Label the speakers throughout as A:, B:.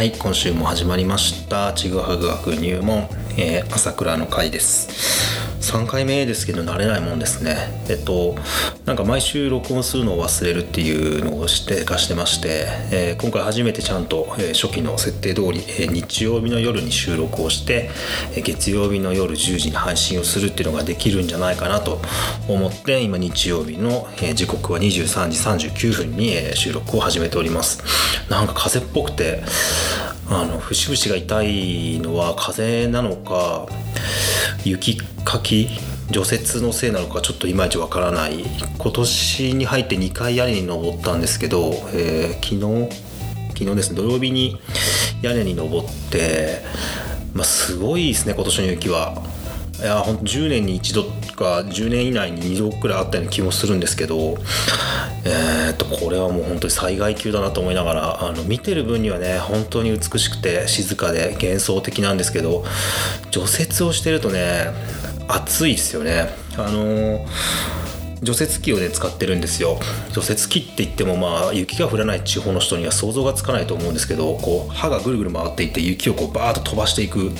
A: はい今週も始まりました。ちぐはぐ学入門、えー、朝倉の会です。3回目ですけど慣れないもんですね。えっとなんか毎週録音するのを忘れるっていうのをしてかしてまして、えー、今回初めてちゃんと、え、初期の設定通り、え、日曜日の夜に収録をして、え月曜日の夜10時に配信をするっていうのができるんじゃないかなと思って今日曜日の、え時刻は23時39分に、え収録を始めております。なんか風っぽくてあの節々が痛いのは風なのか雪かき除雪のせいなのかちょっといまいちわからない。今年に入って2回屋根に登ったんですけど、えー、昨日昨日ですね土曜日に屋根に登って、まあ、すごいですね今年の雪は。いやほんと10年に一度か10年以内に2度くらいあったような気もするんですけどえー、っとこれはもう本当に災害級だなと思いながらあの見てる分にはね本当に美しくて静かで幻想的なんですけど除雪をしてるとね暑いですよね。あのー除雪機をね使ってるんですよ。除雪機って言ってもまあ雪が降らない地方の人には想像がつかないと思うんですけどこう刃がぐるぐる回っていって雪をこうバーッと飛ばしていく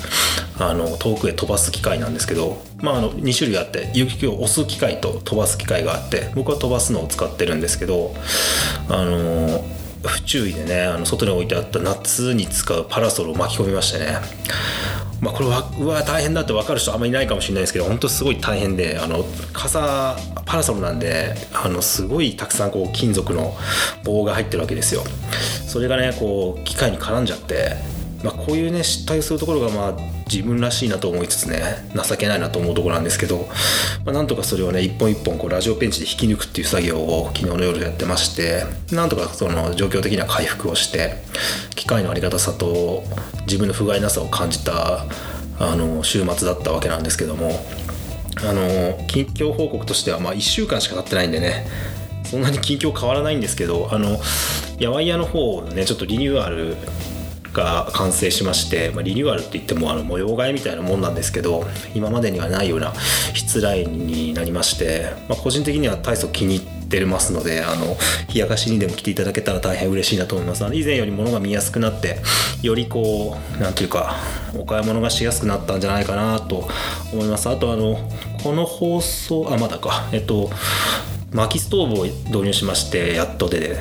A: あの遠くへ飛ばす機械なんですけどまああの2種類あって雪を押す機械と飛ばす機械があって僕は飛ばすのを使ってるんですけどあの不注意でねあの外に置いてあった夏に使うパラソルを巻き込みましてね。まあ、これはうわ大変だって分かる人あんまりいないかもしれないですけど本当すごい大変であの傘パラソルなんであのすごいたくさんこう金属の棒が入ってるわけですよ。それがねこう機械に絡んじゃってまあ、こういうね失態をするところがまあ自分らしいなと思いつつね情けないなと思うところなんですけど、まあ、なんとかそれをね一本一本こうラジオペンチで引き抜くっていう作業を昨日の夜やってましてなんとかその状況的な回復をして機械のありがたさと自分の不甲斐なさを感じたあの週末だったわけなんですけどもあの近況報告としてはまあ1週間しか経ってないんでねそんなに近況変わらないんですけどあのやわい屋の方ねちょっとリニューアルが完成しまして、まあ、リニューアルって言ってもあの模様替えみたいなもんなんですけど今までにはないような室内になりまして、まあ、個人的には大層気に入ってますのであの冷やかしにでも来ていただけたら大変嬉しいなと思います。以前より物が見やすくなってよりこう何ていうかお買い物がしやすくなったんじゃないかなと思います。あとあのこの放送あまだか。えっと薪ストーブを導入しましてやっとで。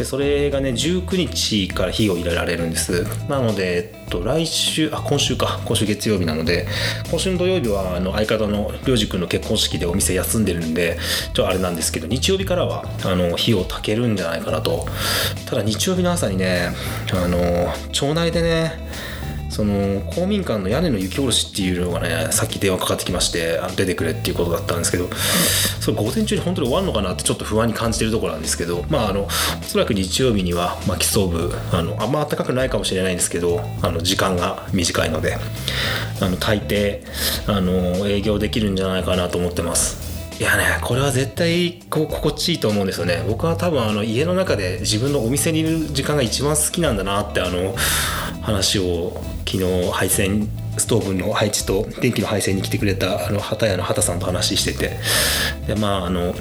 A: でそれがね19日から火を入れられるんです。なので、えっと、来週あ今週か。今週月曜日なので今週の土曜日はあの相方のりょうじ君の結婚式でお店休んでるんでちょっとあれなんですけど日曜日からはあの火を焚けるんじゃないかなと。ただ日曜日の朝にねあの町内でねその公民館の屋根の雪下ろしっていうのがねさっき電話かかってきましてあの出てくれっていうことだったんですけどそれ午前中に本当に終わるのかなってちょっと不安に感じてるところなんですけどまああのおそらく日曜日には薪ストーブあのあんま暖かくないかもしれないんですけどあの時間が短いのであの大抵あの営業できるんじゃないかなと思ってます。いやねこれは絶対こう心地いいと思うんですよね。僕は多分あの家の中で自分のお店にいる時間が一番好きなんだなってあの話を昨日配線ストーブの配置と電気の配線に来てくれたあの畑屋の畑さんと話してて。でまああの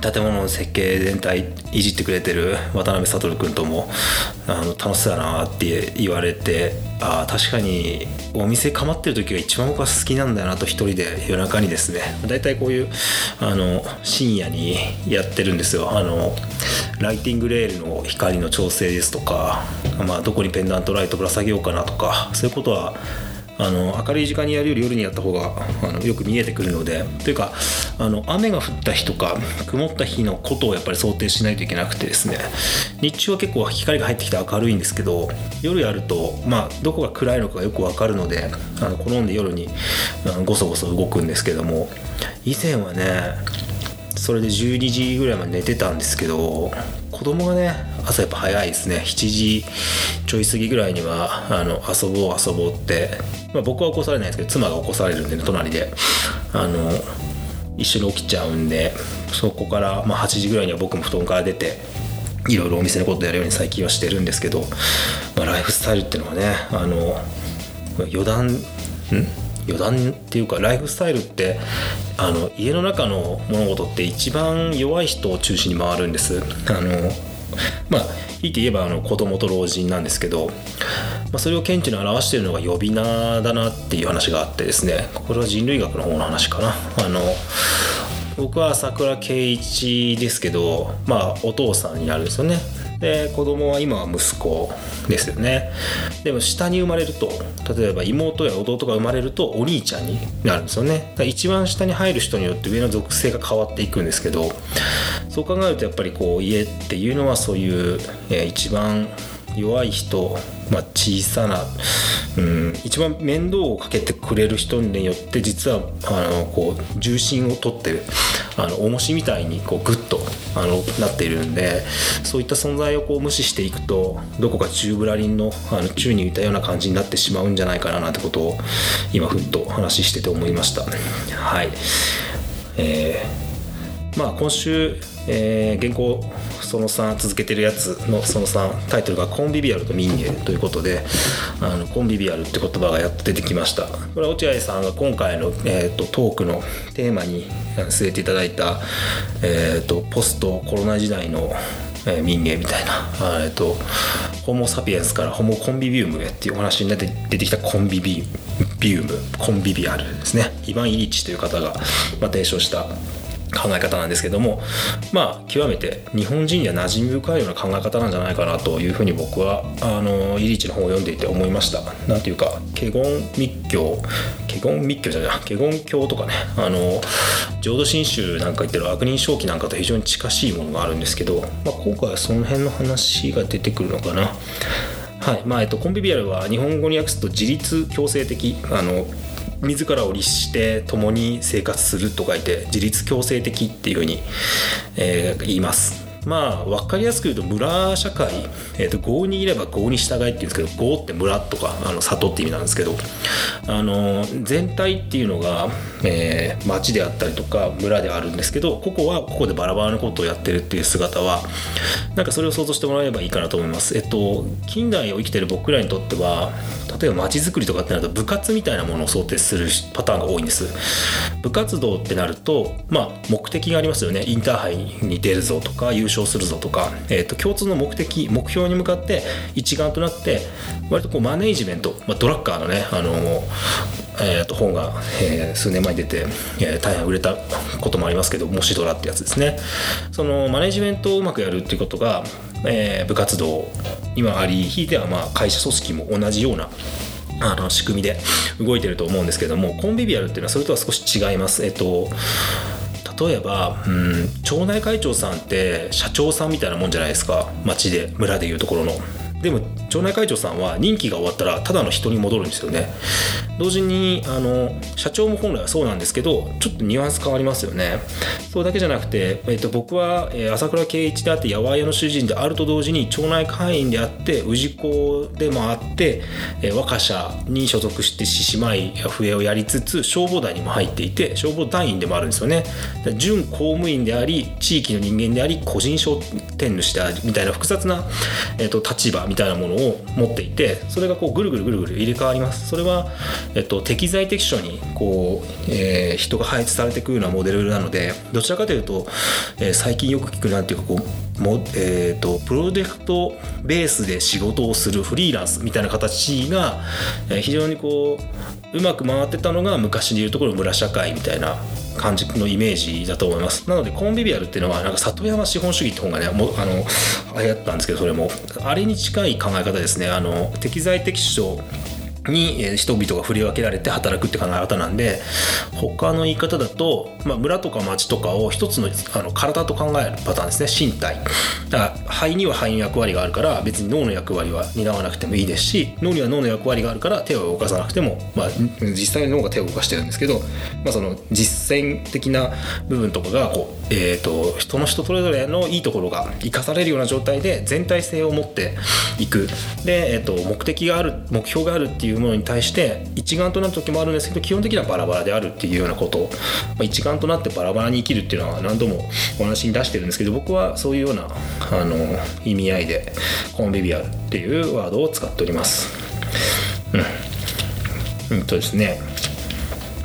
A: 建物の設計全体いじってくれてる渡辺悟君ともあの楽しそうだなって言われてあ確かにお店構ってる時が一番僕は好きなんだよなと一人で夜中にですね大体こういうあの深夜にやってるんですよ。あのライティングレールの光の調整ですとか、まあ、どこにペンダントライトぶら下げようかなとかそういうことはあの明るい時間にやるより夜にやった方があのよく見えてくるのでというかあの雨が降った日とか曇った日のことをやっぱり想定しないといけなくてですね。日中は結構光が入ってきて明るいんですけど夜やると、まあ、どこが暗いのかがよく分かるのであの好んで夜にあのごそごそ動くんですけども。以前はねそれで12時ぐらいまで寝てたんですけど子供がね朝やっぱ早いですね。7時ちょい過ぎぐらいにはあの遊ぼう遊ぼうって、まあ、僕は起こされないですけど妻が起こされるんでね隣で。あの一緒に起きちゃうんでそこから、まあ、8時ぐらいには僕も布団から出ていろいろお店のことやるように最近はしてるんですけど、まあ、ライフスタイルっていうのはねあの余談ん？余談っていうかライフスタイルってあの家の中の物事って一番弱い人を中心に回るんです。あのまあいいて言えばあの子供と老人なんですけど、まあ、それを顕著に表しているのが呼び名だなっていう話があってですね。これは人類学の方の話かな。あの僕は朝倉圭一ですけどまあお父さんになるんですよね。で子供は今は息子ですよね。でも下に生まれると例えば妹や弟が生まれるとお兄ちゃんになるんですよね。一番下に入る人によって上の属性が変わっていくんですけどそう考えるとやっぱりこう家っていうのはそういう、えー、一番弱い人、まあ、小さな、うん、一番面倒をかけてくれる人によって実はあのこう重心を取ってるあの重しみたいにこうグッとあのなっているんでそういった存在をこう無視していくとどこか宙ぶらりんのあの宙に浮いたような感じになってしまうんじゃないかななんてことを今ふっと話してて思いました。はいえーまあ、今週、えー、原稿その3続けてるやつのその3タイトルがコンビビアルと民芸ということであのコンビビアルって言葉がやっと出てきました。これは落合さんが今回の、えーと、トークのテーマに据えていただいた、えーと、ポストコロナ時代のえー、民芸みたいな、えーと、ホモ・サピエンスからホモ・コンビビウムへっていうお話になって出てきたコンビビビウムコンビビアルですね。イヴァン・イリッチという方が、まあ、提唱した考え方なんですけどもまあ極めて日本人には馴染み深いような考え方なんじゃないかなというふうに僕はあのイリーチの本を読んでいて思いました。なんていうか華厳密教華厳密教じゃない華厳教とかねあの浄土真宗なんか言ってる悪人正気なんかと非常に近しいものがあるんですけど、まあ、今回はその辺の話が出てくるのかな。はい。まあえっと、コンビビアルは日本語に訳すと自立強制的あの自らを律して共に生活すると書いて自立強制的っていうふうに、えー、言います。まあ分かりやすく言うと村社会、えーと、郷にいれば郷に従いって言うんですけど郷って村とかあの里って意味なんですけどあの全体っていうのが、えー、町であったりとか村であるんですけどここはここでバラバラなことをやってるっていう姿はなんかそれを想像してもらえればいいかなと思います。えっと近代を生きてる僕らにとっては例えば街づくりとかってなると部活みたいなものを想定するパターンが多いんです部活動ってなるとまあ目的がありますよねインターハイに出るぞとか優勝するぞとか、えーと、共通の目的目標に向かって一丸となって割とこうマネージメント、まあ、ドラッカーのねあのえー、と本が、えー、数年前に出て、えー、大変売れたこともありますけど「もしドラ」ってやつですねそのマネジメントをうまくやるっていうことが、えー、部活動今ありひいてはまあ会社組織も同じようなあの仕組みで動いてると思うんですけどもコンビビアルっていうのはそれとは少し違います。えっと例えば、うん、町内会長さんって社長さんみたいなもんじゃないですか。町で村でいうところの。でも町内会長さんは任期が終わったらただの人に戻るんですよね。同時にあの社長も本来はそうなんですけどちょっとニュアンス変わりますよね。それだけじゃなくて、えっと、僕は、え朝倉圭一であって八百屋の主人であると同時に町内会員であって氏子でもあって、えー、若社に所属して獅子舞や笛をやりつつ消防団にも入っていて消防団員でもあるんですよね。準公務員であり地域の人間であり個人商店主でありみたいな複雑な、えっと、立場みたいなものをを持っていてそれがこうぐるぐるぐるぐる入れ替わります。それは、えっと、適材適所にこう、えー、人が配置されていくようなモデルなのでどちらかというと、えー、最近よく聞くなんていうかこうも、えーと、プロジェクトベースで仕事をするフリーランスみたいな形が、えー、非常にこううまく回ってたのが昔でいうところの村社会みたいな感じのイメージだと思います。なのでコンビビアルっていうのはなんか里山資本主義って本がねもあの流行ったんですけどそれも。あれに近い考え方ですね。あの適材適所に人々が振り分けられて働くって考え方なんで他の言い方だと、まあ、村とか町とかを一つのあの体と考えるパターンですね。身体。だから肺には肺の役割があるから別に脳の役割は担わなくてもいいですし脳には脳の役割があるから手を動かさなくても、まあ、実際に脳が手を動かしてるんですけど、まあ、その実践的な部分とかがこう、えーと、人の人それぞれのいいところが生かされるような状態で全体性を持っていく。で、えーと目的がある目標があるっていういうものに対して一丸となる時もあるんですけど基本的にはバラバラであるっていうようなことを、ま、一丸となってバラバラに生きるっていうのは何度もお話に出してるんですけど僕はそういうようなあの意味合いでコンビビアルっていうワードを使っております。うん、うんとですね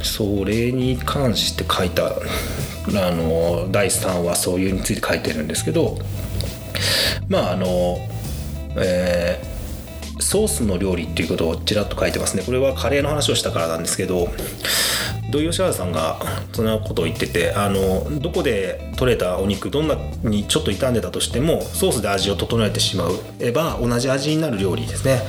A: それに関して書いたあの第3話そういうについて書いてるんですけどまああのえーソースの料理っていうことをちらっと書いてますね。これはカレーの話をしたからなんですけど土井善原さんがそんなことを言っててあのどこで取れたお肉どんなにちょっと傷んでたとしてもソースで味を整えてしまえば同じ味になる料理ですね。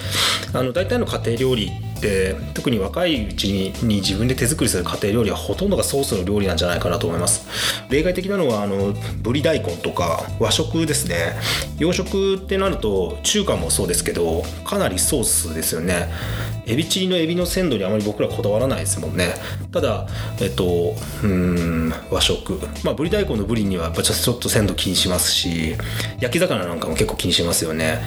A: あの大体の家庭料理って特に若いうちにに自分で手作りする家庭料理はほとんどがソースの料理なんじゃないかなと思います。例外的なのはあのぶり大根とか和食ですね。洋食ってなると中華もそうですけどかなりソースですよね。エビチリのエビの鮮度にあまり僕らこだわらないですもんね。ただえっとうん和食。まあぶり大根のぶりにはやっぱちょっと鮮度気にしますし焼き魚なんかも結構気にしますよね。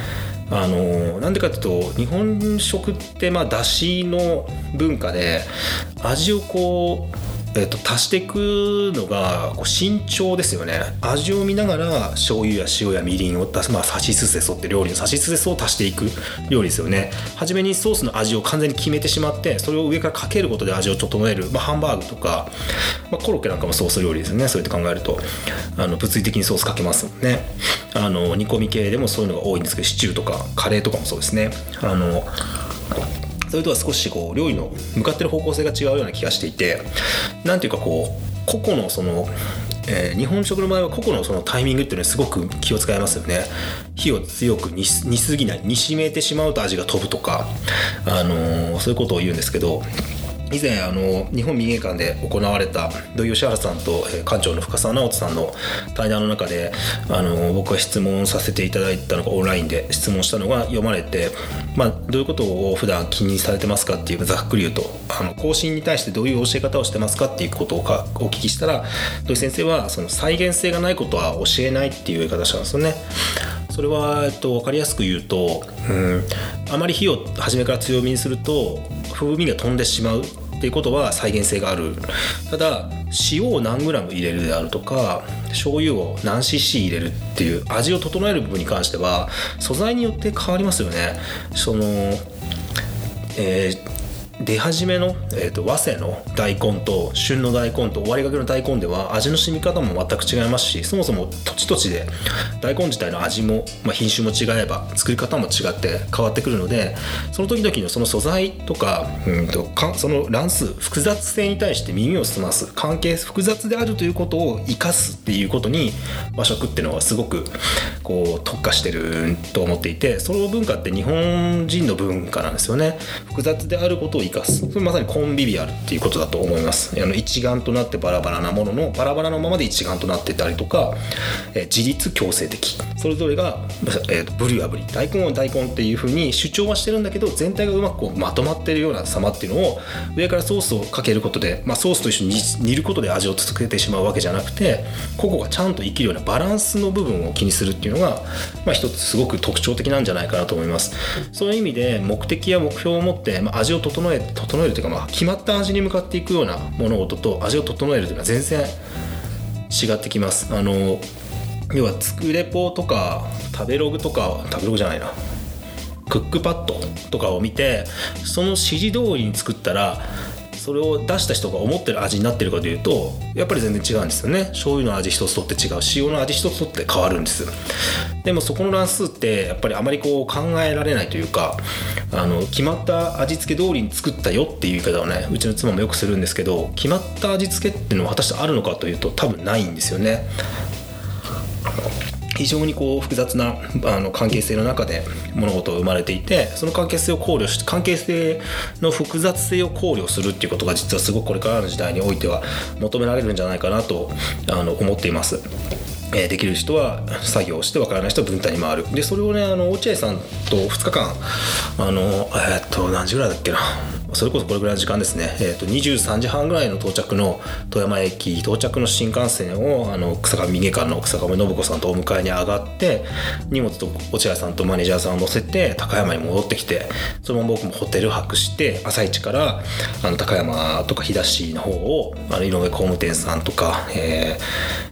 A: あのなんでかっていうと日本食ってまあだしの文化で味をこうえっと、足していくのがこう慎重ですよね。味を見ながら醤油や塩やみりんを出す、まあ、さしすせそって料理のさしすせそを足していく料理ですよね。初めにソースの味を完全に決めてしまってそれを上からかけることで味を整える、まあ、ハンバーグとか、まあ、コロッケなんかもソース料理ですよね。そうやって考えると。あの物理的にソースかけますもんね。あの煮込み系でもそういうのが多いんですけどシチューとかカレーとかもそうですね。あのそれとは少しこう料理の向かってる方向性が違うような気がしていて何ていうかこう個々のそのえー、日本食の場合は個々のそのタイミングっていうのはすごく気を使いますよね。火を強く煮すぎない煮しめてしまうと味が飛ぶとか、あのー、そういうことを言うんですけど以前あの日本民芸館で行われた土井善晴さんと、え館長の深澤直人さんの対談の中であの僕が質問させていただいたのがオンラインで質問したのが読まれて、まあ、どういうことを普段気にされてますかっていうざっくり言うとあの更新に対してどういう教え方をしてますかっていうことをかお聞きしたら土井先生はその再現性がないことは教えないっていう言い方したんですよね。それは、えっと、分かりやすく言うと、うん、あまり火を初めから強みにすると風味が飛んでしまうっていうことは再現性がある。ただ塩を何グラム入れるであるとか醤油を何 cc 入れるっていう味を整える部分に関しては素材によって変わりますよね。そのえー出始めの、えーと、早生の大根と旬の大根と終わりがけの大根では味の染み方も全く違いますしそもそも土地土地で大根自体の味も、まあ、品種も違えば作り方も違って変わってくるのでその時々のその素材とかうんとかその乱数複雑性に対して耳を澄ます関係複雑であるということを生かすっていうことに和食っていうのはすごくこう特化してると思っていてその文化って日本人の文化なんですよね。複雑であることをかすそれまさにコンビビアルっていうことだと思います。あの一丸となってバラバラなもののバラバラのままで一丸となってたりとか、え自立強制的。それぞれが、えー、ブリはブリ大根は大根っていうふうに主張はしてるんだけど全体がうまくこうまとまってるような様っていうのを上からソースをかけることで、まあ、ソースと一緒に煮ることで味をつけてしまうわけじゃなくて個々がちゃんと生きるようなバランスの部分を気にするっていうのが、まあ、一つすごく特徴的なんじゃないかなと思います。そういう意味で目的や目標を持って、まあ、味を整え整えるというか、まあ、決まった味に向かっていくような物事と味を整えるというのは全然違ってきます。あの要は作れポとか食べログとか食べログじゃないな。クックパッドとかを見てその指示通りに作ったらそれを出した人が思ってる味になってるかというとやっぱり全然違うんですよね。醤油の味一つとって違う塩の味一つとって変わるんですでもそこの乱数ってやっぱりあまりこう考えられないというかあの決まった味付け通りに作ったよっていう言い方をねうちの妻もよくするんですけど決まった味付けっていうのは果たしてあるのかというと多分ないんですよね。非常にこう複雑なあの関係性の中で物事が生まれていてその関係性を考慮して関係性の複雑性を考慮するっていうことが実はすごくこれからの時代においては求められるんじゃないかなとあの思っています。えできる人は作業して分からない人は分担に回るでそれをねあの落合さんと2日間あのえー、っと何時ぐらいだっけなそれこそこれぐらいの時間ですね、えーと、23時半ぐらいの到着の富山駅到着の新幹線をあの草上民芸館の草上信子さんとお迎えに上がって荷物と落合さんとマネージャーさんを乗せて高山に戻ってきてそのまま僕もホテル泊して朝一からあの高山とか日田市の方をあの井上工務店さんとか、え、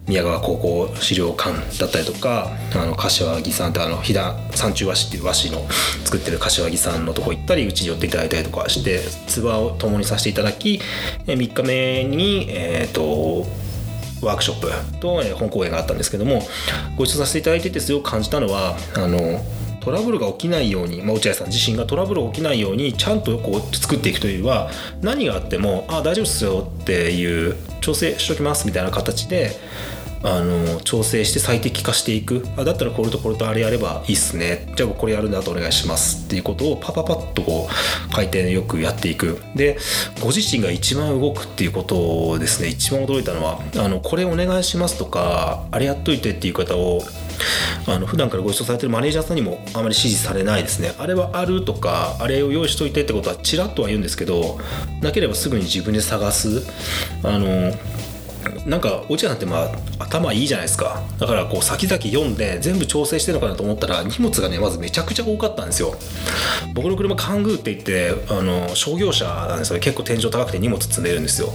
A: 宮川高校資料館だったりとかあの柏木さんってあの飛騨山中和紙っていう和紙の作ってる柏木さんのとこ行ったりうちに寄っていただいたりとかしてツアーを共にさせていただき3日目に、えーと、ワークショップと、本講演があったんですけどもご一緒させていただいててすごく感じたのはあのトラブルが起きないように、まあ、落合さん自身がトラブルが起きないようにちゃんとこう作っていくというよりは何があっても「あ大丈夫ですよ」っていう調整しときますみたいな形であの調整して最適化していく。あだったらこれとこれとあれやればいいっすね。じゃあこれやるんだとお願いしますっていうことをパパパッとこう回転よくやっていく。でご自身が一番動くっていうことをですね一番驚いたのはあのこれお願いしますとかあれやっといてっていう方をあの普段からご一緒されてるマネージャーさんにもあまり指示されないですね。あれはあるとかあれを用意しといてってことはちらっとは言うんですけどなければすぐに自分で探す。あのなんか落合さんってまあ頭いいじゃないですか。だからこう先々読んで全部調整してるのかなと思ったら荷物がねまずめちゃくちゃ多かったんですよ。僕の車カングーって言ってあの商業車なんですよ。結構天井高くて荷物積んでるんですよ。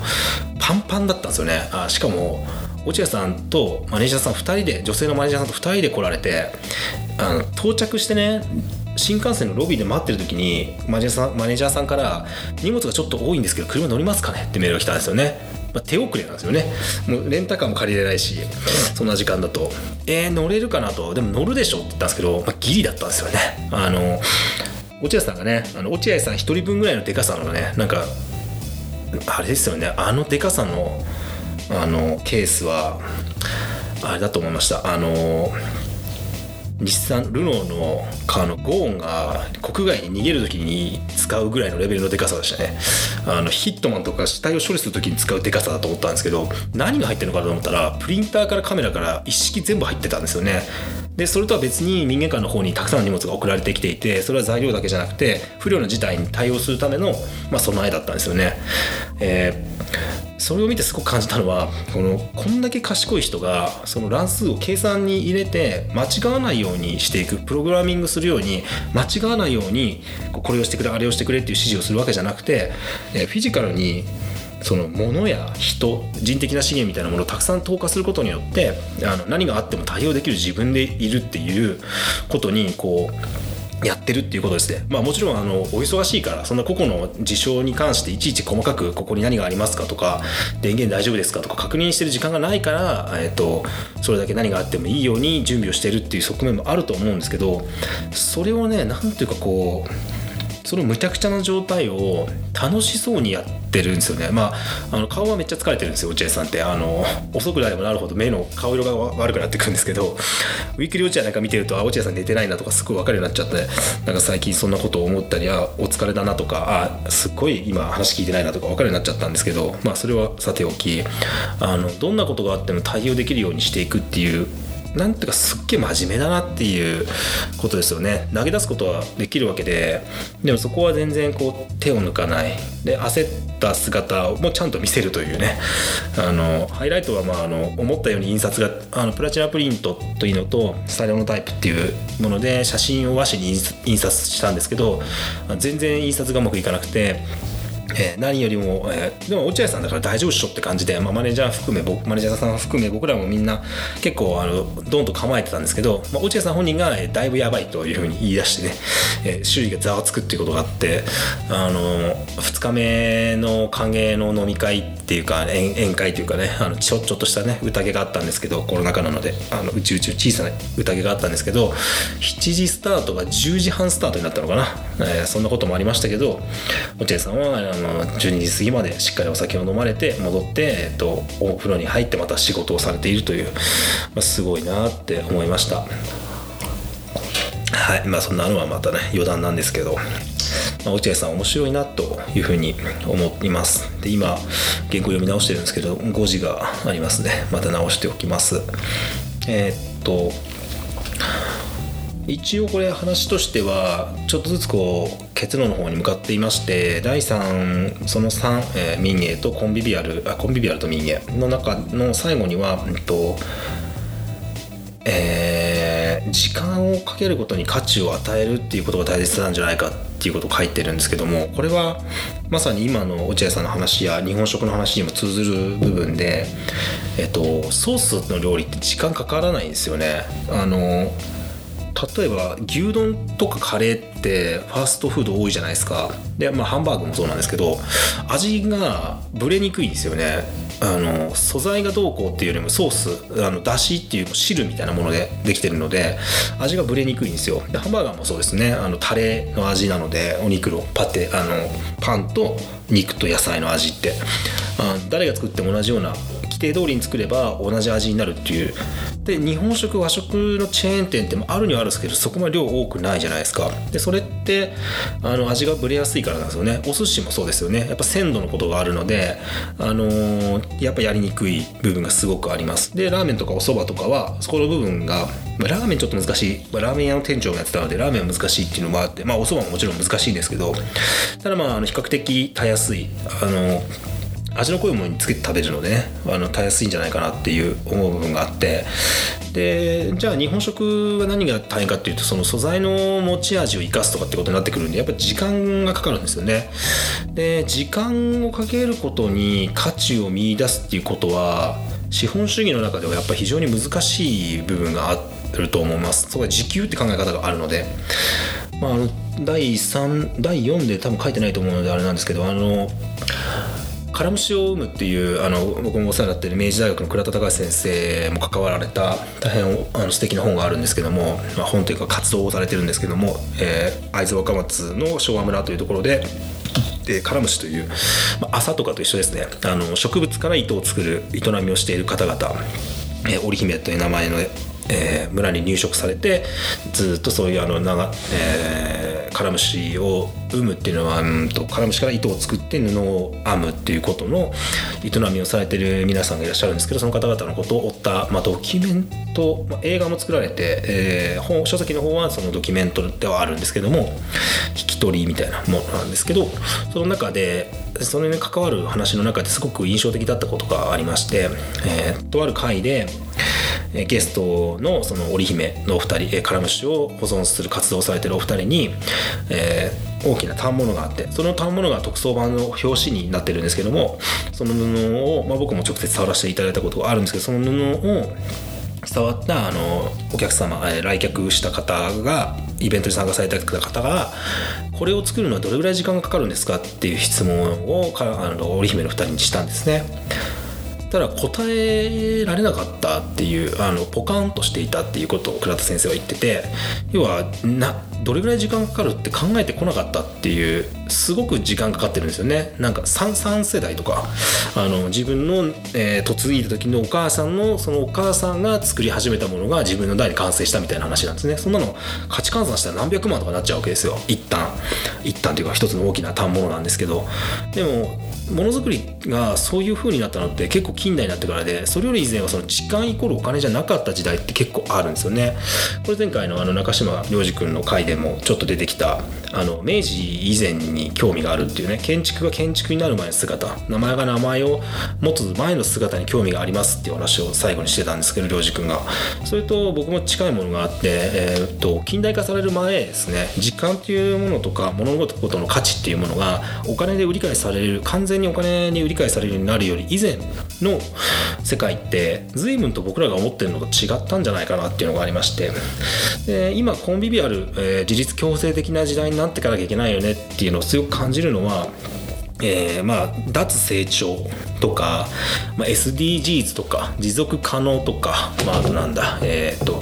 A: パンパンだったんですよね。あしかも落合さんとマネージャーさん2人で女性のマネージャーさんと2人で来られてあの到着してね新幹線のロビーで待ってる時にマネージャーさんマネージャーさんから「荷物がちょっと多いんですけど車乗りますかね?」ってメールが来たんですよね。まあ、手遅れなんですよね。もうレンタカーも借りれないしそんな時間だと。えー、乗れるかなと。でも乗るでしょって言ったんですけど、まあ、ギリだったんですよね。あの落合さんがねあの落合さん1人分ぐらいのでかさのねなんかあれですよね。あのでかさのあのケースはあれだと思いました。あの日産ルノーのあのゴーンが国外に逃げる時に使うぐらいのレベルのでかさでしたね。あのヒットマンとか死体を処理する時に使うでかさだと思ったんですけど何が入ってるのかと思ったらプリンターからカメラから一式全部入ってたんですよね。でそれとは別に民間館の方にたくさんの荷物が送られてきていてそれは材料だけじゃなくて不良の事態に対応するための、まあ、備えだったんですよね、えーそれを見てすごく感じたのはこのこんだけ賢い人がその乱数を計算に入れて間違わないようにしていくプログラミングするように間違わないようにこれをしてくれあれをしてくれっていう指示をするわけじゃなくてフィジカルにその物や人人的な資源みたいなものをたくさん投下することによってあの何があっても対応できる自分でいるっていうことにこうやってるっていうことですね。まあもちろんあのお忙しいからそんな個々の事象に関していちいち細かくここに何がありますかとか電源大丈夫ですかとか確認してる時間がないから、えっと、それだけ何があってもいいように準備をしてるっていう側面もあると思うんですけどそれをね何ていうかこうそのむちゃくちゃな状態を楽しそうにやってるんですよね。まああの顔はめっちゃ疲れてるんですよ落合さんって。あの遅くなればなるほど目の顔色が悪くなってくるんですけどウィークリー落合なんか見てるとあ落合さん寝てないなとかすごい分かるようになっちゃってなんか最近そんなことを思ったりあお疲れだなとかあすっごい今話聞いてないなとか分かるようになっちゃったんですけどまあそれはさておきあのどんなことがあっても対応できるようにしていくっていうなんていうかすっげえ真面目だなっていうことですよね。投げ出すことはできるわけででもそこは全然こう手を抜かない。で焦った姿もちゃんと見せるというね。あのハイライトはまああの思ったように印刷があのプラチナプリントというのとスタイロのタイプっていうもので写真を和紙に印刷したんですけど全然印刷がうまくいかなくてえー、何よりも、えー、でも落合さんだから大丈夫っしょって感じで、まあ、マネージャー含め僕マネージャーさん含め僕らもみんな結構あのドンと構えてたんですけど、まあ、落合さん本人が、えー、だいぶやばいというふうに言い出してね、えー、周囲がざわつくっていうことがあってあの2日目の歓迎の飲み会っていうか宴会というかねあのちょちょっとしたね宴があったんですけどコロナ禍なのであのうちうち小さな宴があったんですけど7時スタートが10時半スタートになったのかな、えー、そんなこともありましたけど落合さんはあの12時過ぎまでしっかりお酒を飲まれて戻って、えっと、お風呂に入ってまた仕事をされているという、まあ、すごいなって思いました。はい。まあそんなのはまたね余談なんですけど、まあ、落合さん面白いなというふうに思います。で今原稿読み直してるんですけど5時がありますね。また直しておきます。えー、っと一応これ話としてはちょっとずつこう結論の方に向かっていまして第3その3、えー、民芸とコンビビアルあコンビビアルと民芸の中の最後には、うんとえー、時間をかけることに価値を与えるっていうことが大切なんじゃないかっていうことを書いてるんですけどもこれはまさに今の落合さんの話や日本食の話にも通ずる部分で、えっと、ソースの料理って時間かからないんですよね。あの例えば牛丼とかカレーってファーストフード多いじゃないですか。で、まあ、ハンバーグもそうなんですけど味がぶれにくいんですよね。あの素材がどうこうっていうよりもソースあのだしっていう汁みたいなものでできてるので味がぶれにくいんですよ。でハンバーガーもそうですね。あのタレの味なのでお肉のパテあのパンと肉と野菜の味って。あ誰が作っても同じような規定通りに作れば同じ味になるっていう。で日本食和食のチェーン店ってあるにはあるんですけどそこまで量多くないじゃないですか。でそれってあの味がぶれやすいからなんですよね。お寿司もそうですよね。やっぱ鮮度のことがあるのであのーやっぱやりにくい部分がすごくあります。でラーメンとかお蕎麦とかはそこの部分がまラーメンちょっと難しい。まラーメン屋の店長がやってたのでラーメンは難しいっていうのもあってまあお蕎麦ももちろん難しいんですけどただまああの比較的たやすいあの味の濃いものにつけて食べるのでねあのたやすいんじゃないかなっていう思う部分があって。でじゃあ日本食は何が大変かっていうとその素材の持ち味を生かすとかってことになってくるんでやっぱ時間がかかるんですよね。で時間をかけることに価値を見出すっていうことは資本主義の中ではやっぱり非常に難しい部分があると思います。そこは時給って考え方があるので。まああの第3第4で多分書いてないと思うのであれなんですけどあのカラムシを生むっていうあの僕もお世話になっている明治大学の倉田隆先生も関わられた大変あの素敵な本があるんですけども、まあ、本というか活動をされてるんですけども、えー会津若松の昭和村というところで。でカラムシという、まあ、朝とかと一緒ですねあの植物から糸を作る営みをしている方々、えー織姫という名前の、えー村に入植されてずっとそういうあの長、えーカラムシを生むっていうのはうんとカラムシから糸を作って布を編むっていうことの営みをされてる皆さんがいらっしゃるんですけどその方々のことを追った、まあ、ドキュメント、まあ、映画も作られて、えー本書籍の方はそのドキュメントではあるんですけども引き取りみたいなものなんですけどその中でそれに関わる話の中ですごく印象的だったことがありまして、えーとある回でゲストのその織姫のお二人カラムシを保存する活動をされてるお二人に、えー大きな反物があってその反物が特装版の表紙になってるんですけどもその布を、まあ、僕も直接触らせていただいたことがあるんですけどその布を触ったあのお客様来客した方がイベントに参加された方がこれを作るのはどれぐらい時間がかかるんですかっていう質問をあの織姫の2人にしたんですね。ただ答えられなかったっていうあのポカンとしていたっていうことを倉田先生は言ってて要はなどれぐらい時間かかるって考えてこなかったっていうすごく時間かかってるんですよね。なんか 3, 3世代とかあの自分の、えー嫁いだ時のお母さんのそのお母さんが作り始めたものが自分の代に完成したみたいな話なんですね。そんなの価値換算したら何百万とかなっちゃうわけですよ。一旦。一旦というか一つの大きな単物なんですけど。でもものづくりがそういう風になったのって結構近代になってからでそれより以前はその時間イコールお金じゃなかった時代って結構あるんですよね。これ前回のあの中島良二君の回でもちょっと出てきたあの明治以前に興味があるっていうね建築が建築になる前の姿名前が名前を持つ前の姿に興味がありますっていう話を最後にしてたんですけど良二君が。それと僕も近いものがあって、えーっと近代化される前ですね時間っていうものとか物事の価値っていうものがお金で売り買いされる完全にお金に売り買いされるようになるより以前の世界って随分と僕らが思ってるのと違ったんじゃないかなっていうのがありまして。で今コンビビアル、えー自立共生的な時代になってかなきゃいけないよねっていうのを強く感じるのはえーまあ脱成長とか、まあ、SDGs とか持続可能とか、まあ、あとなんだえっ、と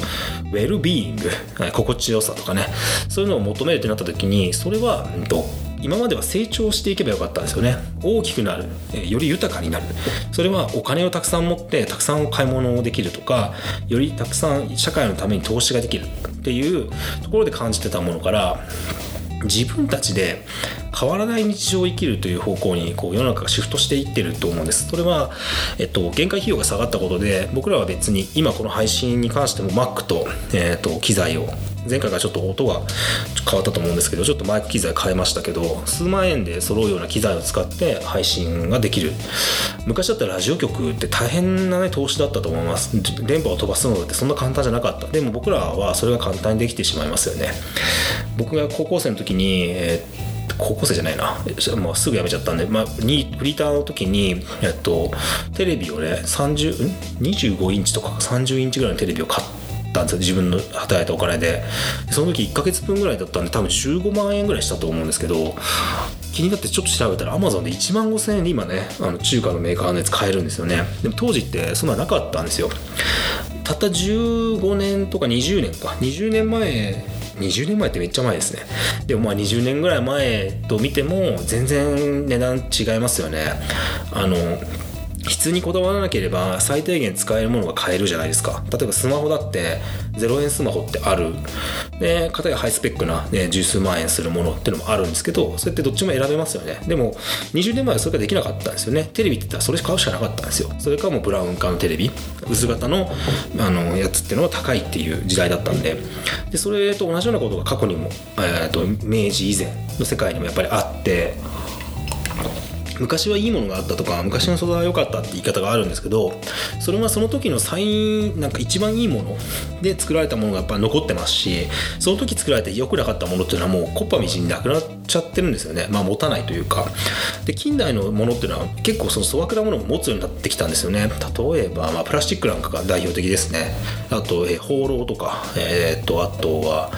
A: ウェルビーイング心地よさとかね。そういうのを求めるってなった時にそれは、うんと今までは成長していけばよかったんですよね。大きくなる、えより豊かになる。それはお金をたくさん持ってたくさん買い物をできるとかよりたくさん社会のために投資ができるっていうところで感じてたものから自分たちで変わらない日常を生きるという方向にこう世の中がシフトしていってると思うんです。それは、えっと、限界費用が下がったことで僕らは別に今この配信に関しても Mac と,、えっと機材を前回からちょっと音が変わったと思うんですけどちょっとマイク機材変えましたけど数万円で揃うような機材を使って配信ができる。昔だったらラジオ局って大変なね投資だったと思います。電波を飛ばすのってそんな簡単じゃなかった。でも僕らはそれが簡単にできてしまいますよね。僕が高校生の時に、えー高校生じゃないな、もうすぐ辞めちゃったんで、まあ、にフリーターの時に、えっと、テレビをね30ん？25インチとか30インチぐらいのテレビを買ってたんですよ。自分の働いたお金で。その時1ヶ月分ぐらいだったんで多分15万円ぐらいしたと思うんですけど気になってちょっと調べたらアマゾンで1万5000円で今ねあの中華のメーカーのやつ買えるんですよね。でも当時ってそんななかったんですよ。たった15年とか20年か。20年前20年前ってめっちゃ前ですね。でもまあ20年ぐらい前と見ても全然値段違いますよね。あの質にこだわらなければ最低限使えるものが買えるじゃないですか。例えばスマホだって0円スマホってある。で片やハイスペックな、ね、十数万円するものっていうのもあるんですけどそれってどっちも選べますよね。でも20年前はそれができなかったんですよね。テレビって言ったらそれ買うしかなかったんですよ。それかもうブラウン管のテレビ。薄型のあのやつっていうのは高いっていう時代だったんで。でそれと同じようなことが過去にも、えー、と明治以前の世界にもやっぱりあって。昔はいいものがあったとか昔の素材は良かったって言い方があるんですけどそれはその時の最なんか一番いいもので作られたものがやっぱ残ってますしその時作られて良くなかったものっていうのはもうコッパみじんになくなっちゃってるんですよね。まあ持たないというか。で近代のものっていうのは結構その粗悪なものを持つようになってきたんですよね。例えば、まあ、プラスチックなんかが代表的ですね。あと、え放浪とかえー、っとあとは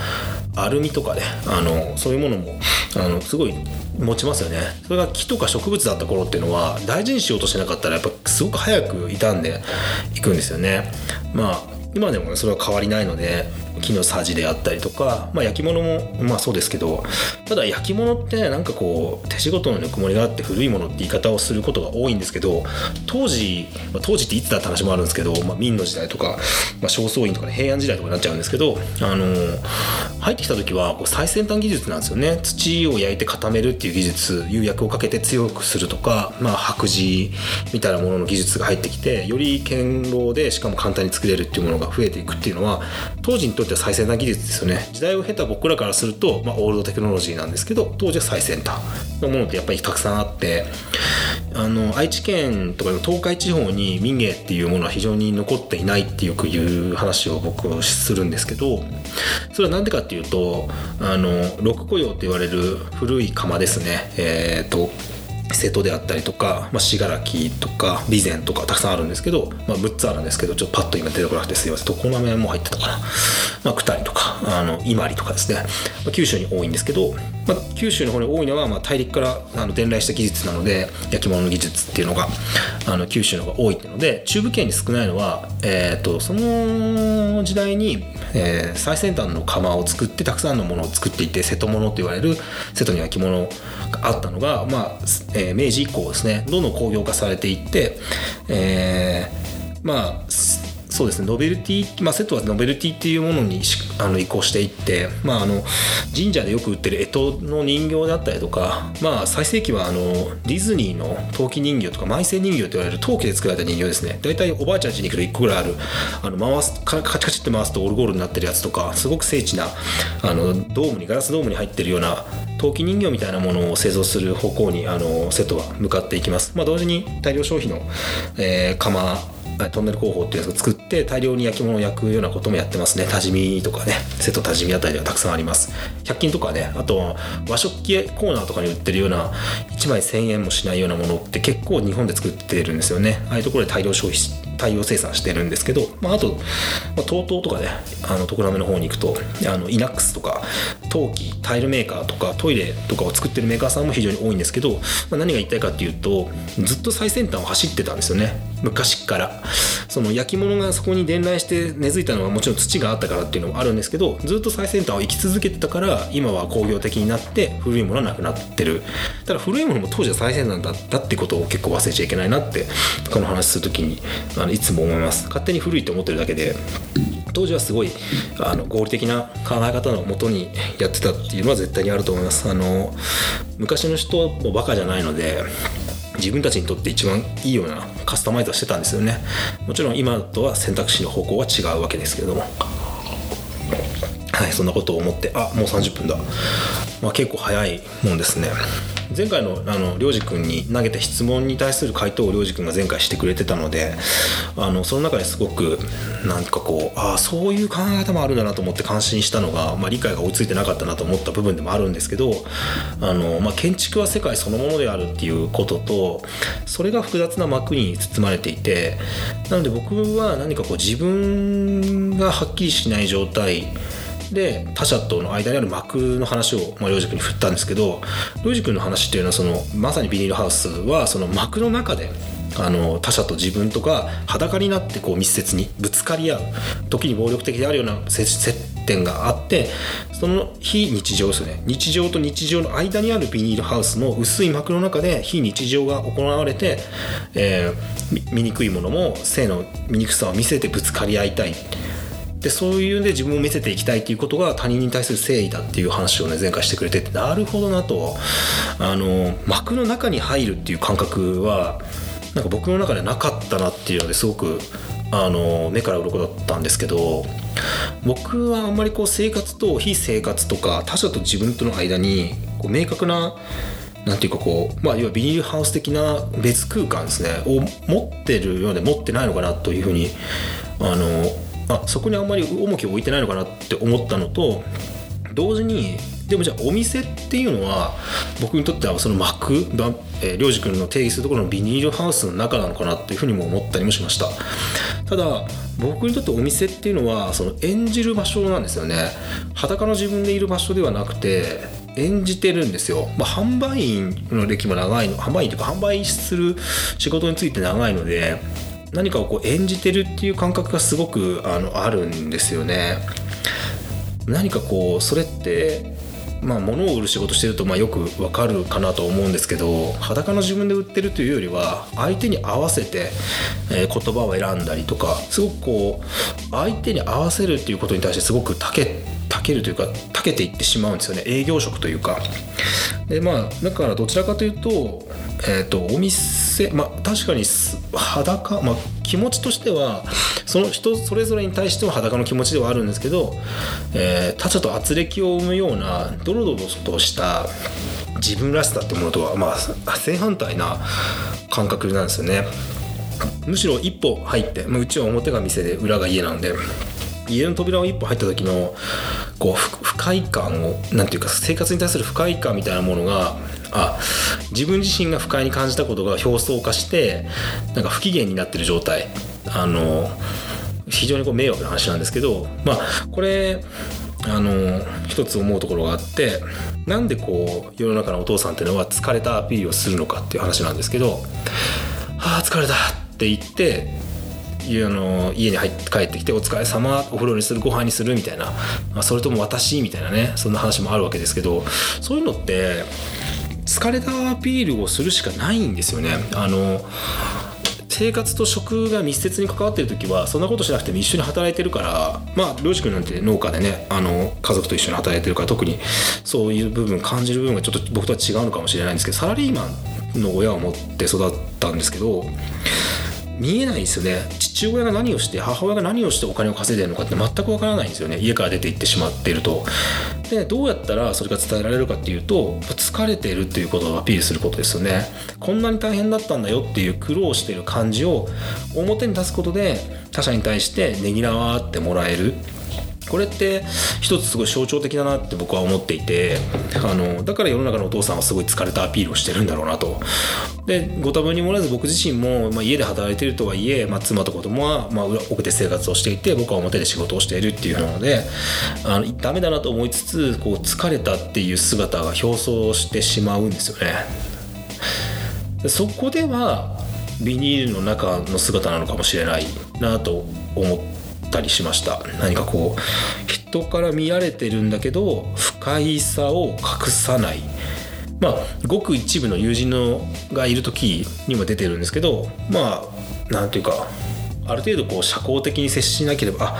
A: アルミとかねあのそういうものもあのすごい持ちますよね。それが木とか植物だった頃っていうのは大事にしようとしなかったらやっぱすごく早く傷んでいくんですよね。まあ今でもねそれは変わりないので木のさじであったりとか、まあ、焼き物もまあそうですけどただ焼き物ってなんかこう手仕事のぬくもりがあって古いものって言い方をすることが多いんですけど当時、まあ、当時っていつだって話もあるんですけど、まあ、明の時代とか、まあ、正倉院とか、ね、平安時代とかになっちゃうんですけどあの入ってきた時はこう最先端技術なんですよね。土を焼いて固めるっていう技術釉薬をかけて強くするとか、まあ、白磁みたいなものの技術が入ってきてより堅牢でしかも簡単に作れるっていうものが増えていくっていうのは当時にとっては最先端技術ですよね。時代を経た僕らからすると、まあ、オールドテクノロジーなんですけど当時は最先端のものってやっぱりたくさんあってあの愛知県とか東海地方に民芸っていうものは非常に残っていないってよく言う話を僕はするんですけどそれは何でかっていうとあの六古窯って言われる古い窯ですね。えっ、ー、と瀬戸であったりとか信楽、とか備前とかたくさんあるんですけど、まあ、6つあるんですけどちょっとパッと今出てこなくてすいません。常滑も入ってたかな、まあ、九谷とかあの伊万里とかですね、まあ、九州に多いんですけど、まあ、九州の方に多いのは、まあ、大陸からあの伝来した技術なので焼き物の技術っていうのがあの九州の方が多いっていうので中部圏に少ないのは、えーと、その時代に、えー、最先端の窯を作ってたくさんのものを作っていて瀬戸物と言われる瀬戸に焼き物があったのが、まあえ、明治以降ですねどんどん工業化されていって、えー、まあそうですね。ノベルティ、まあ、セットはノベルティっていうものにあの移行していって、まあ、あの神社でよく売ってる干支の人形だったりとか、まあ、最盛期はあのディズニーの陶器人形とか埋線人形と言われる陶器で作られた人形ですね。大体おばあちゃん家に来る1個ぐらいあるあの回すカチカチって回すとオルゴールになってるやつとかすごく精緻なあのドームにガラスドームに入ってるような陶器人形みたいなものを製造する方向にあのセットは向かっていきます、まあ、同時に大量消費の、えー、窯トンネル工法っていうやつを作って大量に焼き物を焼くようなこともやってますね。多治見とかね。瀬戸多治見あたりではたくさんあります。100均とかね。あと和食器コーナーとかに売ってるような1枚1000円もしないようなものって結構日本で作ってるんですよね。ああいうところで大量消費大量生産してるんですけど、まあ、あと、まあ、TOTO とかねあの常滑の方に行くとあのイナックスとか陶器タイルメーカーとかトイレとかを作ってるメーカーさんも非常に多いんですけど、まあ、何が言いたいかっていうとずっと最先端を走ってたんですよね。昔から。その焼き物がそこに伝来して根付いたのはもちろん土があったからっていうのもあるんですけどずっと最先端を生き続けてたから今は工業的になって古いものはなくなってる。ただ古いものも当時は最先端だったってことを結構忘れちゃいけないなってこの話する時にあのいつも思います。勝手に古いと思ってるだけで当時はすごいあの合理的な考え方のもとにやってたっていうのは絶対にあると思います。あの昔の人もバカじゃないので自分たちにとって一番いいようなカスタマイズはしてたんですよね。もちろん今とは選択肢の方向は違うわけですけれども。はいそんなことを思ってあもう30分だ、まあ、結構早いもんですね。前回のあの良く君に投げた質問に対する回答を良く君が前回してくれてたのであのその中ですごくなんかこうああそういう考え方もあるんだなと思って感心したのが、まあ、理解が追いついてなかったなと思った部分でもあるんですけどあの、まあ、建築は世界そのものであるっていうこととそれが複雑な膜に包まれていてなので僕は何かこう自分がはっきりしない状態で他者との間にある幕の話を、まあ、良二君に振ったんですけど良二君の話っていうのはそのまさにビニールハウスはその幕の中であの他者と自分とか裸になってこう密接にぶつかり合う時に暴力的であるような接点があってその非日常ですよね。日常と日常の間にあるビニールハウスの薄い膜の中で非日常が行われて、えー、醜いものも性の醜さを見せてぶつかり合いたい。でそういうんで自分を見せていきたいっていうことが他人に対する誠意だっていう話をね前回してくれてなるほどなと。あの膜の中に入るっていう感覚はなんか僕の中でなかったなっていうのですごくあの目から鱗だったんですけど僕はあんまりこう生活と非生活とか他者と自分との間にこう明確ななんていうかこう、まあ、要はビニールハウス的な別空間ですねを持ってるようで持ってないのかなというふうにあのあそこにあんまり重きを置いてないのかなって思ったのと同時にでもじゃあお店っていうのは僕にとってはその幕が、えー、良二君の定義するところのビニールハウスの中なのかなっていうふうにも思ったりもしました。ただ僕にとってお店っていうのはその演じる場所なんですよね。裸の自分でいる場所ではなくて演じてるんですよ、まあ、販売員の歴も長いの販売員というか販売する仕事について長いので何かをこう演じてるっていう感覚がすごくあのあるんですよね。何かこうそれってまあ、物を売る仕事してるとまあよくわかるかなと思うんですけど裸の自分で売ってるというよりは相手に合わせて、え言葉を選んだりとかすごくこう相手に合わせるっていうことに対してすごくたけたけるというかたけていってしまうんですよね。営業職というか。でまあだからどちらかというと,、えーと、お店まあ確かに裸、まあ、気持ちとしてはその人それぞれに対しては裸の気持ちではあるんですけど、えー、他者と圧力を生むようなドロドロとした自分らしさってものとは、まあ、正反対な感覚なんですよね。むしろ一歩入って、まあ、うちは表が店で裏が家なんで家の扉を一歩入った時のこう不快感をなんていうか生活に対する不快感みたいなものがあ自分自身が不快に感じたことが表層化してなんか不機嫌になってる状態。あの非常にこう迷惑な話なんですけどまあこれあの一つ思うところがあってなんでこう世の中のお父さんっていうのは疲れたアピールをするのかっていう話なんですけど「はあ疲れた」って言ってあの家に入って帰ってきて「お疲れ様お風呂にするご飯にする」みたいな、まあ、それとも私みたいなねそんな話もあるわけですけどそういうのって疲れたアピールをするしかないんですよね。あの生活と食が密接に関わってる時はそんなことしなくても一緒に働いてるからまあ良二君なんて農家でねあの家族と一緒に働いてるから特にそういう部分感じる部分がちょっと僕とは違うのかもしれないんですけどサラリーマンの親を持って育ったんですけど見えないですよね。父親が何をして母親が何をしてお金を稼いでるのかって全くわからないんですよね。家から出て行ってしまっていると。でどうやったらそれが伝えられるかっていうと疲れているっていうことをアピールすることですよね。こんなに大変だったんだよっていう苦労してる感じを表に出すことで他者に対してねぎらわってもらえる。これって一つすごい象徴的だなって僕は思っていてあのだから世の中のお父さんはすごい疲れたアピールをしてるんだろうなと。でご多分に漏れず僕自身も、まあ、家で働いてるとはいえ、まあ、妻と子供はまあ奥で生活をしていて僕は表で仕事をしているっていうのであのダメだなと思いつつこう疲れたっていう姿が表層してしまうんですよね。そこではビニールの中の姿なのかもしれないなと思ってったりしました何かこう人から見られてるんだけど不快さを隠さないまあごく一部の友人のがいる時にも出てるんですけどまあなんていうかある程度こう社交的に接しなければあ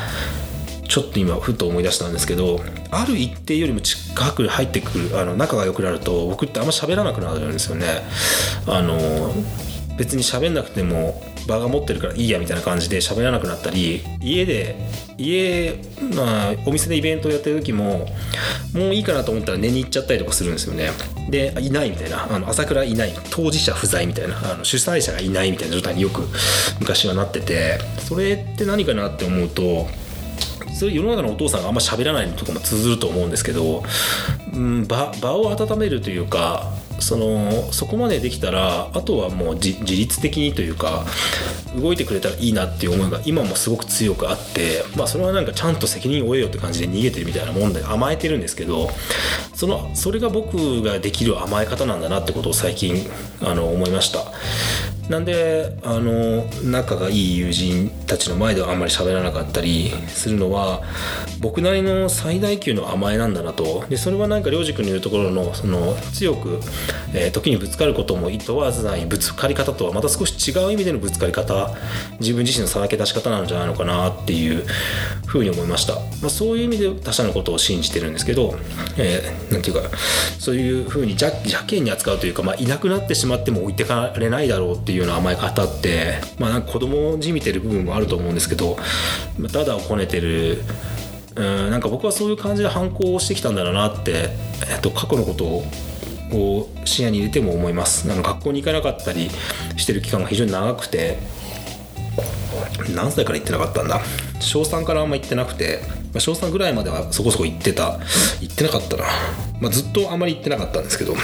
A: ちょっと今ふと思い出したんですけどある一定よりも近くに入ってくるあの仲が良くなると僕ってあんま喋らなくなるんですよね。あの別に喋んなくても場が持ってるからいいやみたいな感じで喋らなくなったり家で家、まあ、お店でイベントをやってる時ももういいかなと思ったら寝に行っちゃったりとかするんですよね。でいないみたいな。あの朝倉いない。当事者不在みたいな。あの主催者がいないみたいな状態によく昔はなってて。それって何かなって思うとそれ世の中のお父さんがあんま喋らないのとこも通ずると思うんですけど、うん、場場を温めるというかそのそこまでできたらあとはもう自律的にというか動いてくれたらいいなっていう思いが今もすごく強くあってまあそれはなんかちゃんと責任を負えよって感じで逃げてるみたいなもんで甘えてるんですけどそのそれが僕ができる甘え方なんだなってことを最近あの思いました。なんであの仲がいい友人たちの前ではあんまり喋らなかったりするのは僕なりの最大級の甘えなんだなと。でそれはなんか良二君の言うところのその強く、えー、時にぶつかることもいとわずないぶつかり方とはまた少し違う意味でのぶつかり方自分自身のさらけ出し方なんじゃないのかなっていうふうに思いました、まあ、そういう意味で他者のことを信じてるんですけど、えー、なんていうかそういうふうに邪険に扱うというか、まあ、いなくなってしまっても置いてかれないだろうっていういうような甘え方ってまあなんか子供じみてる部分もあると思うんですけどただをこねてるうんなんか僕はそういう感じで反抗をしてきたんだろうなって、えっと、過去のことをを視野に入れても思います。あの学校に行かなかったりしてる期間が非常に長くて何歳から行ってなかったんだ。小3からあんま行ってなくて、まあ、小3ぐらいまではそこそこ行ってた。行ってなかったな、まあ、ずっとあんまり行ってなかったんですけど。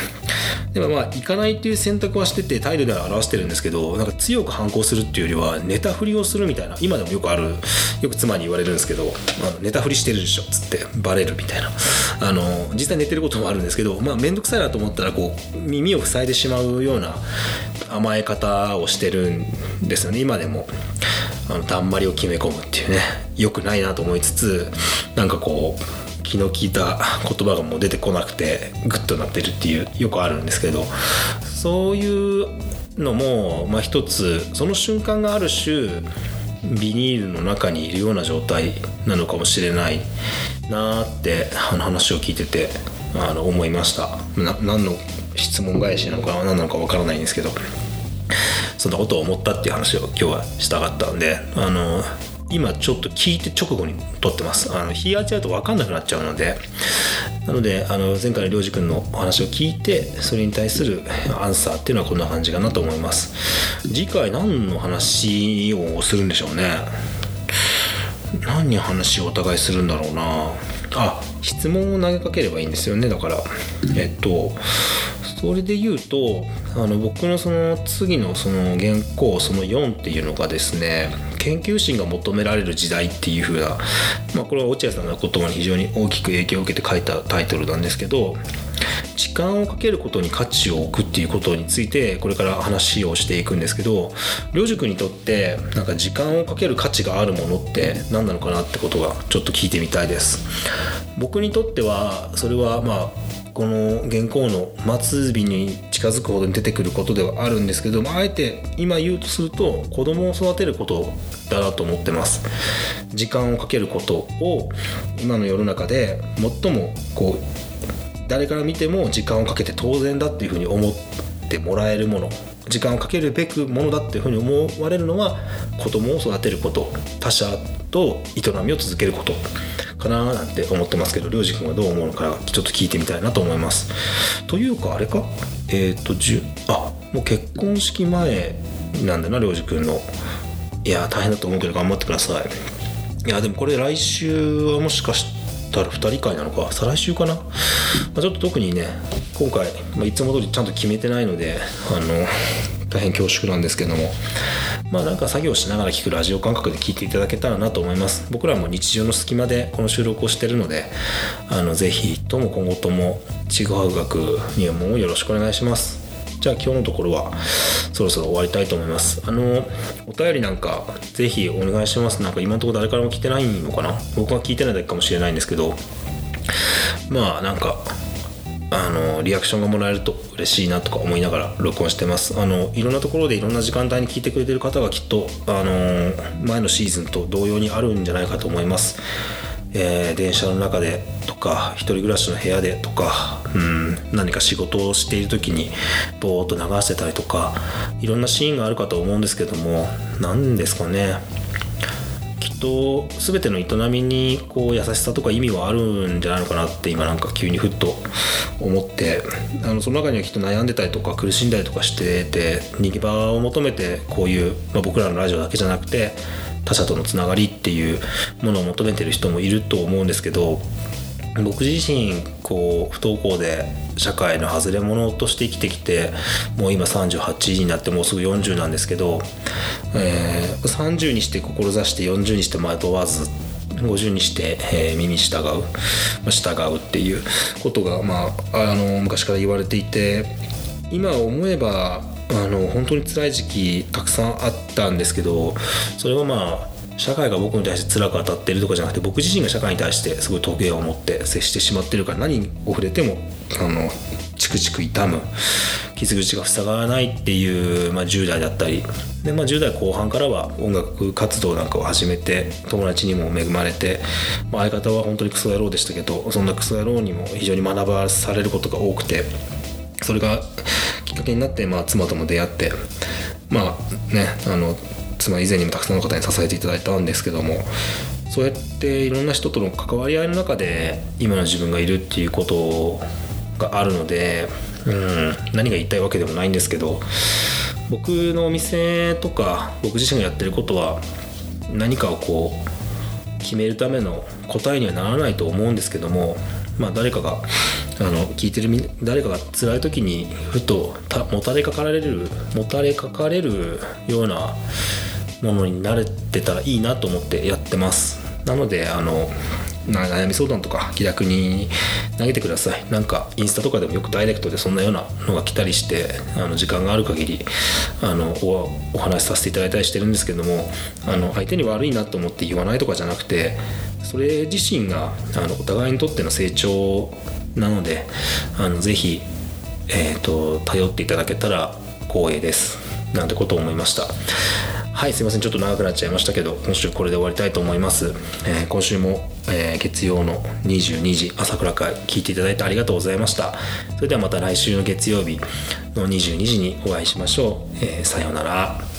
A: でもまあ行かないっていう選択はしてて態度では表してるんですけどなんか強く反抗するっていうよりはネタ振りをするみたいな今でもよくあるよく妻に言われるんですけどあのネタ振りしてるでしょっつってバレるみたいな。あの実際寝てることもあるんですけどまあ面倒くさいなと思ったらこう耳を塞いでしまうような甘え方をしてるんですよね今でも。あのだんまりを決め込むっていうねよくないなと思いつつなんかこう気の利いた言葉がもう出てこなくてグッとなってるっていうよくあるんですけどそういうのも、まあ、一つその瞬間がある種ビニールの中にいるような状態なのかもしれないなってあの話を聞いててあの思いました。何の質問返しなのか何なのかわからないんですけど。そんなことを思ったっていう話を今日はしたかったんであの今ちょっと聞いて直後に撮ってます。あの日がちゃうと分かんなくなっちゃうのでなのであの前回の良二君のお話を聞いてそれに対するアンサーっていうのはこんな感じかなと思います。次回何の話をするんでしょうね。何に話をお互いするんだろうな。あ質問を投げかければいいんですよね。だからえっとそれで言うとあの僕のその次のその原稿その4っていうのがですね研究心が求められる時代っていう風な、まあ、これは落合さんの言葉に非常に大きく影響を受けて書いたタイトルなんですけど時間をかけることに価値を置くっていうことについてこれから話をしていくんですけど良塾にとってなんか時間をかける価値があるものって何なのかなってことがちょっと聞いてみたいです。僕にとってはそれはまあこの原稿の末尾に近づくほどに出てくることではあるんですけど、まあ、あえて今言うとすると子供を育てることだなと思ってます。時間をかけることを今の世の中で最もこう誰から見ても時間をかけて当然だっていうふうに思ってもらえるもの。時間をかけるべくものだっていうふうに思われるのは子供を育てること他者と営みを続けること。かななんて思ってますけど良二君はどう思うのかちょっと聞いてみたいなと思います。というかあれか？えっ、ー、とあもう結婚式前なんだな良二君の。いや大変だと思うけど頑張ってください。いやでもこれ来週はもしかしたら2人会なのか。再来週かな、まあ、ちょっと特にね今回、まあ、いつも通りちゃんと決めてないのであの大変恐縮なんですけども。まあなんか作業しながら聞くラジオ感覚で聞いていただけたらなと思います。僕らも日常の隙間でこの収録をしてるのであのぜひとも今後ともちぐはぐ学入門をよろしくお願いします。じゃあ今日のところはそろそろ終わりたいと思います。あのお便りなんかぜひお願いします。なんか今のところ誰からも来てないのかな？僕は聞いてないだけかもしれないんですけど。まあなんかあのリアクションがもらえると嬉しいなとか思いながら録音してます。あのいろんなところでいろんな時間帯に聞いてくれてる方がきっとあの前のシーズンと同様にあるんじゃないかと思います、えー、電車の中でとか一人暮らしの部屋でとか、うん、何か仕事をしている時にぼーっと流してたりとかいろんなシーンがあるかと思うんですけども何ですかね。と全ての営みにこう優しさとか意味はあるんじゃないのかなって今なんか急にふっと思ってあのその中にはきっと悩んでたりとか苦しんだりとかしてて逃げ場を求めてこういう、まあ、僕らのラジオだけじゃなくて他者とのつながりっていうものを求めてる人もいると思うんですけど僕自身こう不登校で社会の外れ者として生きてきてもう今38になってもうすぐ40なんですけど、えー、30にして志して40にして惑わず50にして、えー、耳従う、従うっていうことが、まあ、あの昔から言われていて今思えばあの本当に辛い時期たくさんあったんですけどそれはまあ社会が僕に対して辛く当たってるとかじゃなくて僕自身が社会に対してすごい時計を持って接してしまってるから何を触れてもあのチクチク痛む傷口が塞がらないっていう、まあ、10代だったりで、まあ、10代後半からは音楽活動なんかを始めて友達にも恵まれて、まあ、相方は本当にクソ野郎でしたけどそんなクソ野郎にも非常に学ばされることが多くてそれがきっかけになって、まあ、妻とも出会ってまあねあの妻以前にもたくさんの方に支えていただいたんですけどもそうやっていろんな人との関わり合いの中で今の自分がいるっていうことがあるので、うん、何が言いたいわけでもないんですけど僕のお店とか僕自身がやってることは何かをこう決めるための答えにはならないと思うんですけどもまあ誰かがあの聞いてる誰かが辛い時にふともたれかかられるもたれかかれるようなものに慣れてたらいいなと思ってやってます。なのであの悩み相談とか気楽に投げてください。なんかインスタとかでもよくダイレクトでそんなようなのが来たりしてあの時間がある限りあのお話しさせていただいたりしてるんですけどもあの相手に悪いなと思って言わないとかじゃなくてそれ自身があのお互いにとっての成長なのであのぜひ、えーと頼っていただけたら光栄です。なんてことを思いました。はいすいません。ちょっと長くなっちゃいましたけど今週これで終わりたいと思います、えー、今週も、えー、月曜の22時朝倉会聞いていただいてありがとうございました。それではまた来週の月曜日の22時にお会いしましょう、えー、さようなら。